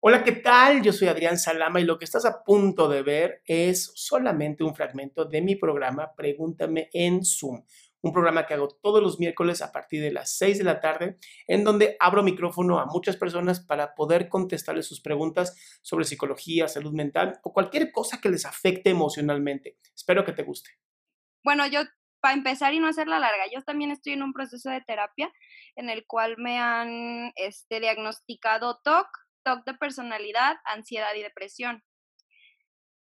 Hola, ¿qué tal? Yo soy Adrián Salama y lo que estás a punto de ver es solamente un fragmento de mi programa Pregúntame en Zoom, un programa que hago todos los miércoles a partir de las 6 de la tarde, en donde abro micrófono a muchas personas para poder contestarles sus preguntas sobre psicología, salud mental o cualquier cosa que les afecte emocionalmente. Espero que te guste. Bueno, yo para empezar y no hacerla larga, yo también estoy en un proceso de terapia en el cual me han este, diagnosticado TOC, TOC de personalidad, ansiedad y depresión.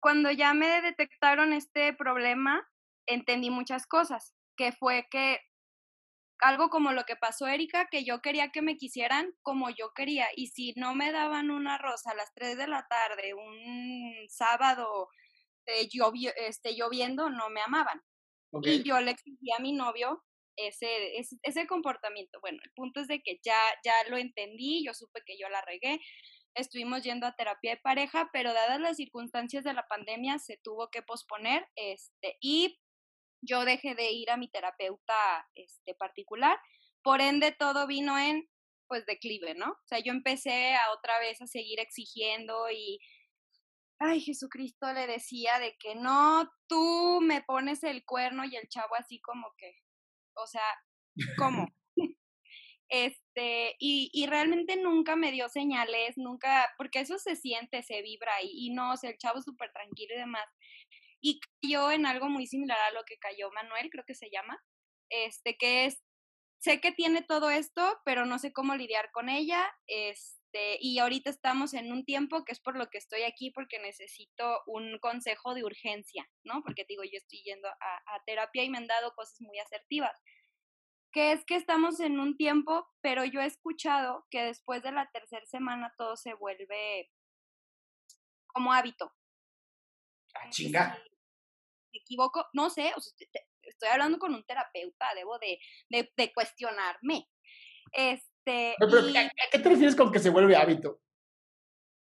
Cuando ya me detectaron este problema, entendí muchas cosas, que fue que algo como lo que pasó Erika, que yo quería que me quisieran como yo quería, y si no me daban una rosa a las 3 de la tarde, un sábado eh, este, lloviendo, no me amaban. Y yo le exigí a mi novio ese, ese, ese, comportamiento. Bueno, el punto es de que ya, ya lo entendí, yo supe que yo la regué, estuvimos yendo a terapia de pareja, pero dadas las circunstancias de la pandemia se tuvo que posponer este, y yo dejé de ir a mi terapeuta este, particular, por ende todo vino en pues declive, ¿no? O sea, yo empecé a otra vez a seguir exigiendo y ay, Jesucristo le decía de que no, tú me pones el cuerno y el chavo así como que, o sea, ¿cómo? este, y, y realmente nunca me dio señales, nunca, porque eso se siente, se vibra y, y no, o sea, el chavo súper tranquilo y demás. Y cayó en algo muy similar a lo que cayó Manuel, creo que se llama, este, que es, sé que tiene todo esto, pero no sé cómo lidiar con ella, es, este, y ahorita estamos en un tiempo que es por lo que estoy aquí, porque necesito un consejo de urgencia, ¿no? Porque digo, yo estoy yendo a, terapia y me han dado cosas muy asertivas. Que es que estamos en un tiempo, pero yo he escuchado que después de la tercera semana todo se vuelve como hábito. Ah, chinga. me equivoco, no sé, estoy hablando con un terapeuta, debo de, de, de cuestionarme. Es, este, ¿a, qué te refieres con que se vuelve hábito?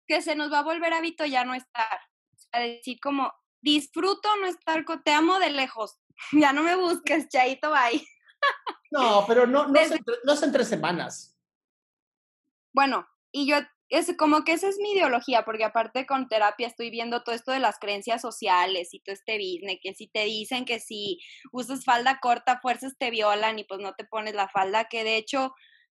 Que se nos va a volver hábito ya no estar. Sea, decir como, disfruto no estar, te amo de lejos. Ya no me busques, chaito, bye. No, pero no, no, no es entre semanas. Bueno, y yo, es como que esa es mi ideología, porque aparte con terapia estoy viendo todo esto de las creencias sociales y todo este business, que si te dicen que si usas falda corta, fuerzas te violan y pues no te pones la falda, que de hecho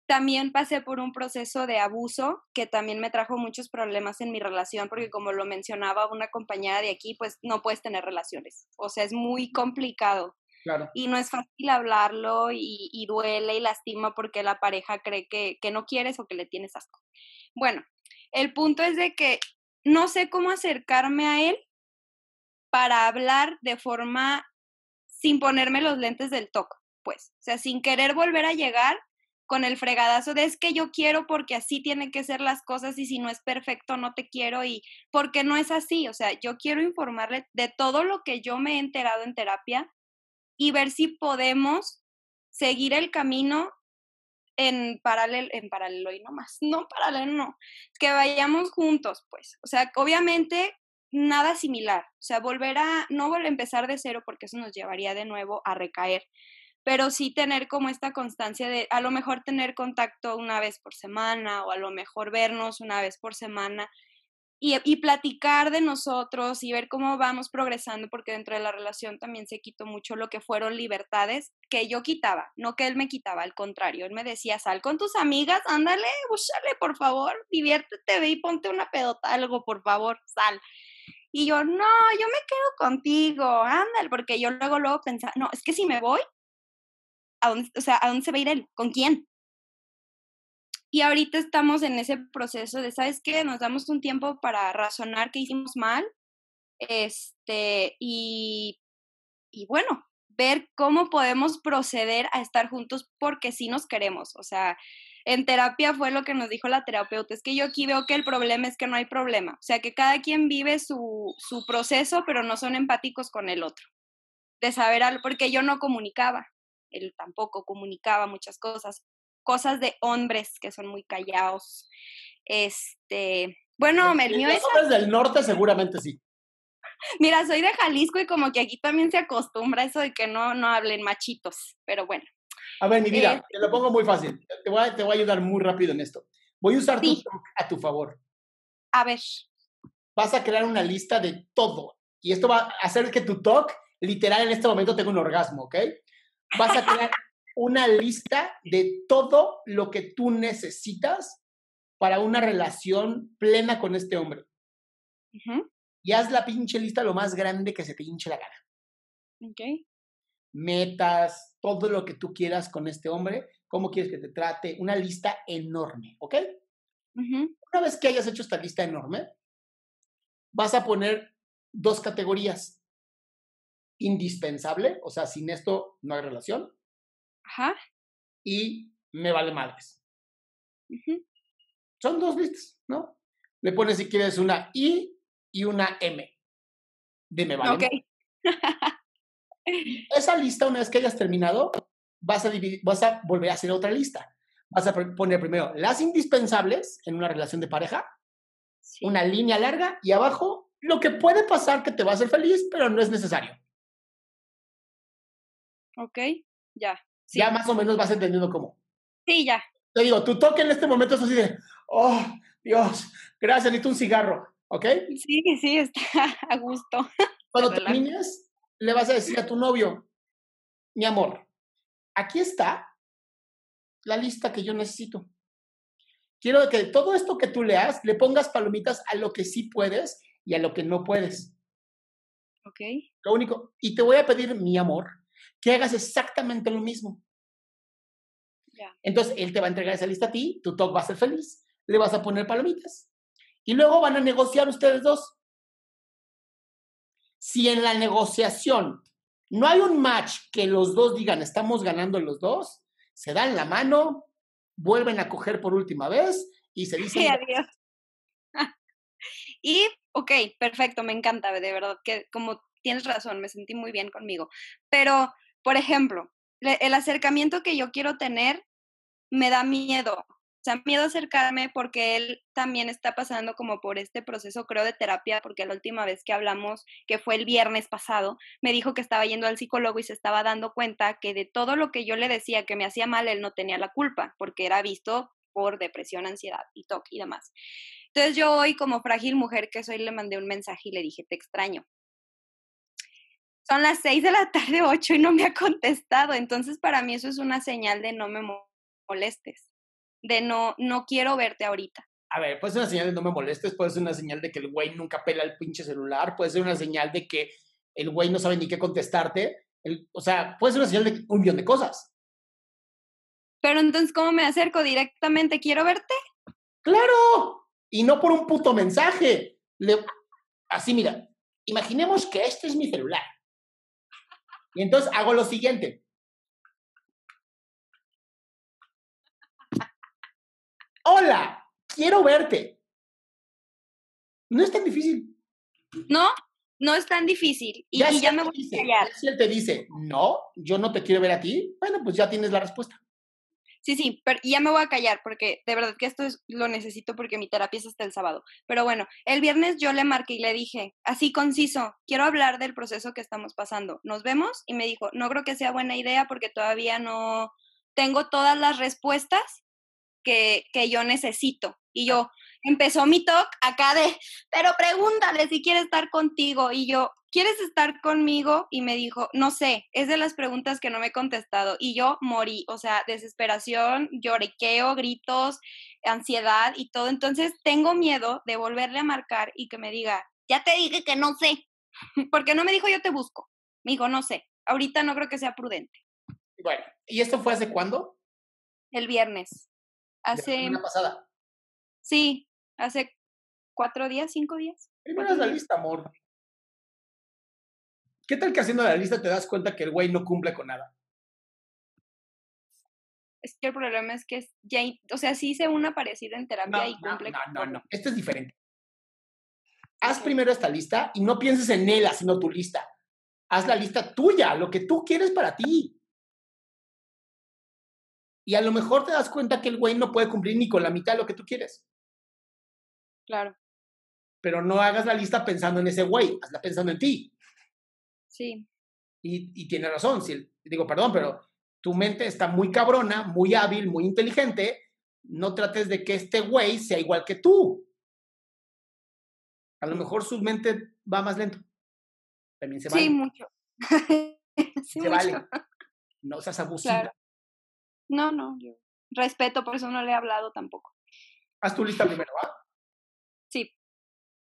también pasé por un proceso de abuso que también me trajo muchos problemas en mi relación, porque como lo mencionaba una compañera de aquí, pues no puedes tener relaciones. O sea, es muy complicado. Claro. Y no es fácil hablarlo y, duele y lastima porque la pareja cree que, que no quieres o que le tienes asco. Bueno, el punto es de que no sé cómo acercarme a él para hablar de forma sin ponerme los lentes del toque, pues. O sea, sin querer volver a llegar con el fregadazo de es que yo quiero porque así tienen que ser las cosas y si no es perfecto no te quiero y porque no es así, o sea, yo quiero informarle de todo lo que yo me he enterado en terapia y ver si podemos seguir el camino en paralelo, en paralelo y no más, no paralelo, no, que vayamos juntos, pues, o sea, obviamente nada similar, o sea, volver a, no volver a empezar de cero porque eso nos llevaría de nuevo a recaer, pero sí tener como esta constancia de a lo mejor tener contacto una vez por semana o a lo mejor vernos una vez por semana y, y, platicar de nosotros y ver cómo vamos progresando, porque dentro de la relación también se quitó mucho lo que fueron libertades que yo quitaba, no que él me quitaba, al contrario, él me decía, sal con tus amigas, ándale, búscale, por favor, diviértete, ve y ponte una pedota, algo, por favor, sal. Y yo, no, yo me quedo contigo, ándale, porque yo luego, luego pensaba, no, es que si me voy, ¿a o sea, ¿a dónde se va a ir él? ¿Con quién? Y ahorita estamos en ese proceso de, ¿sabes qué? Nos damos un tiempo para razonar qué hicimos mal, este, y, y bueno, ver cómo podemos proceder a estar juntos porque sí nos queremos. O sea, en terapia fue lo que nos dijo la terapeuta, es que yo aquí veo que el problema es que no hay problema. O sea, que cada quien vive su, su proceso, pero no son empáticos con el otro. De saber algo, porque yo no comunicaba él tampoco comunicaba muchas cosas, cosas de hombres que son muy callados. Este, bueno, el mío es... hombres del norte seguramente sí. Mira, soy de Jalisco y como que aquí también se acostumbra eso de que no, no hablen machitos, pero bueno. A ver, mi vida, te lo pongo muy fácil. Te voy, a, te voy a ayudar muy rápido en esto. Voy a usar tu a tu favor. A ver. Vas a crear una lista de todo. Y esto va a hacer que tu talk, literal, en este momento tenga un orgasmo, ¿ok? Vas a crear una lista de todo lo que tú necesitas para una relación plena con este hombre. Y haz la pinche lista lo más grande que se te hinche la gana. Ok. Metas, todo lo que tú quieras con este hombre, cómo quieres que te trate, una lista enorme, ¿ok? Una vez que hayas hecho esta lista enorme, vas a poner dos categorías. Indispensable, o sea, sin esto no hay relación. Ajá. Y me vale madres. Son dos listas, ¿no? Le pones si quieres una I y una M. Dime, vale. Ok. Esa lista, una vez que hayas terminado, vas a, vas a volver a hacer otra lista. Vas a poner primero las indispensables en una relación de pareja, una línea larga y abajo lo que puede pasar que te va a hacer feliz, pero no es necesario. Ok, ya. Ya más o menos vas entendiendo cómo. Sí, ya. Te digo, tu toque en este momento es así de, oh, Dios, gracias, necesito un cigarro, ¿ok? Sí, sí, está a gusto. Cuando termines, le vas a decir a tu novio, mi amor, aquí está la lista que yo necesito. Quiero que todo esto que tú leas, le pongas palomitas a lo que sí puedes y a lo que no puedes. Ok. Lo único, y te voy a pedir, mi amor, que hagas exactamente lo mismo. Entonces, él te va a entregar esa lista a ti, tu talk va a ser feliz, le vas a poner palomitas. Y luego van a negociar ustedes dos. Si en la negociación no hay un match que los dos digan estamos ganando los dos, se dan la mano, vuelven a coger por última vez y se dicen... Sí, adiós. y, ok, perfecto, me encanta, de verdad, que como tienes razón, me sentí muy bien conmigo. Pero, por ejemplo, el acercamiento que yo quiero tener me da miedo. O sea, miedo acercarme porque él también está pasando como por este proceso, creo, de terapia, porque la última vez que hablamos, que fue el viernes pasado, me dijo que estaba yendo al psicólogo y se estaba dando cuenta que de todo lo que yo le decía que me hacía mal, él no tenía la culpa, porque era visto por depresión, ansiedad y TOC y demás. Entonces yo hoy, como frágil mujer que soy, le mandé un mensaje y le dije, te extraño. Son las seis de la tarde, ocho, y no me ha contestado. Entonces, para mí eso es una señal de no me molestes, de no, no quiero verte ahorita. A ver, puede ser una señal de no me molestes, puede ser una señal de que el güey nunca pela el pinche celular, puede ser una señal de que el güey no sabe ni qué contestarte, el, o sea, puede ser una señal de un millón de cosas. Pero entonces, ¿cómo me acerco directamente? ¿Quiero verte? Claro, y no por un puto mensaje. así, mira, imaginemos que este es mi celular. Y entonces hago lo siguiente. hola, quiero verte. No es tan difícil. No, no es tan difícil. Y ya, me voy a callar. Si él te dice, no, yo no te quiero ver a ti, bueno, pues ya tienes la respuesta. Sí, sí, pero ya me voy a callar porque de verdad que esto es, lo necesito porque mi terapia es hasta el sábado. Pero bueno, el viernes yo le marqué y le dije, así conciso, quiero hablar del proceso que estamos pasando. ¿Nos vemos? Y me dijo, no creo que sea buena idea porque todavía no tengo todas las respuestas que, que yo necesito. Y yo, empezó mi talk acá de, pero pregúntale si quiere estar contigo. Y yo, ¿quieres estar conmigo? Y me dijo, no sé, es de las preguntas que no me he contestado. Y yo morí, o sea, desesperación, lloriqueo, gritos, ansiedad y todo. Entonces tengo miedo de volverle a marcar y que me diga, ya te dije que no sé. Porque no me dijo yo te busco. Me dijo, no sé, ahorita no creo que sea prudente. Bueno, ¿y esto fue hace cuándo? El viernes. Hace. La pasada. Sí, hace cuatro días, cinco días. Primero es la lista, amor. ¿Qué tal que haciendo la lista te das cuenta que el güey no cumple con nada? Es que el problema es que ya, o sea, sí hice una parecida en terapia y cumple. No, no, no, no, esto es diferente. Haz primero esta lista y no pienses en él, sino tu lista. Haz la lista tuya, lo que tú quieres para ti. Y a lo mejor te das cuenta que el güey no puede cumplir ni con la mitad de lo que tú quieres. Claro. Pero no hagas la lista pensando en ese güey, hazla pensando en ti. Sí. Y, y tiene razón, si, digo, perdón, pero tu mente está muy cabrona, muy hábil, muy inteligente. No trates de que este güey sea igual que tú. A lo mejor su mente va más lento. También se vale. Sí, mucho. sí, se vale. No seas abusiva. No, no, yo respeto, por eso no le he hablado tampoco. Haz tu lista primero.